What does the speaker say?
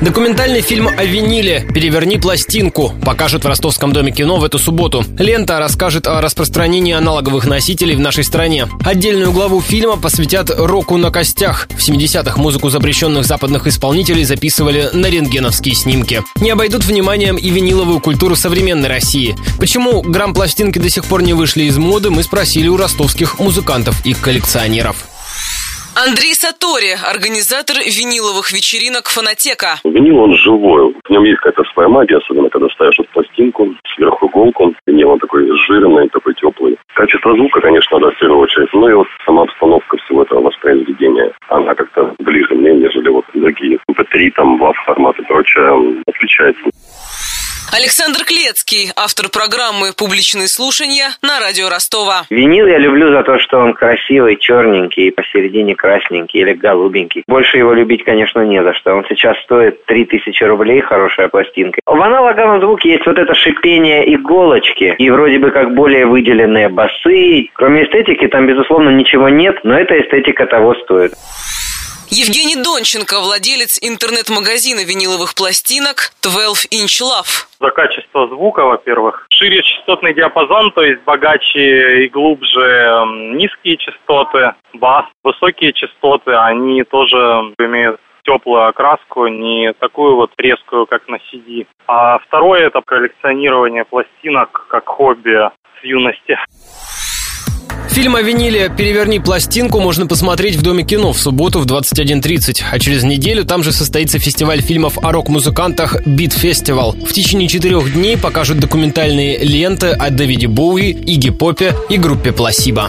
Документальный фильм о виниле «Переверни пластинку» покажут в Ростовском доме кино в эту субботу. Лента расскажет о распространении аналоговых носителей в нашей стране. Отдельную главу фильма посвятят року на костях. В 70-х музыку запрещенных западных исполнителей записывали на рентгеновские снимки. Не обойдут вниманием и виниловую культуру современной России. Почему грамм-пластинки до сих пор не вышли из моды, мы спросили у ростовских музыкантов и коллекционеров. Андрей Сатори, организатор виниловых вечеринок «Фонотека». Винил, он живой. В нем есть какая-то своя магия, особенно когда ставишь вот пластинку, сверху иголку. Винил, он такой жирный, такой теплый. Качество звука, конечно, да, в первую очередь. Ну и вот сама обстановка всего этого воспроизведения, она как-то ближе мне, нежели вот другие MP3, там, WAV форматы и прочее, отличается. Александр Клецкий, автор программы «Публичные слушания» на радио Ростова. Винил я люблю за то, что он красивый, черненький, посередине красненький или голубенький. Больше его любить, конечно, не за что. Он сейчас стоит 3000 рублей, хорошая пластинка. В аналоговом звуке есть вот это шипение иголочки и вроде бы как более выделенные басы. Кроме эстетики там, безусловно, ничего нет, но эта эстетика того стоит. Евгений Донченко, владелец интернет-магазина виниловых пластинок 12 Inch Love. За качество звука, во-первых. Шире частотный диапазон, то есть богаче и глубже низкие частоты, бас. Высокие частоты, они тоже имеют теплую окраску, не такую вот резкую, как на CD. А второе это коллекционирование пластинок как хобби с юности. Фильм о виниле «Переверни пластинку» можно посмотреть в Доме кино в субботу в 21.30. А через неделю там же состоится фестиваль фильмов о рок-музыкантах «Beat Festival». В течение четырех дней покажут документальные ленты о Дэвиде Боуи, Иги Попе и группе «Placebo».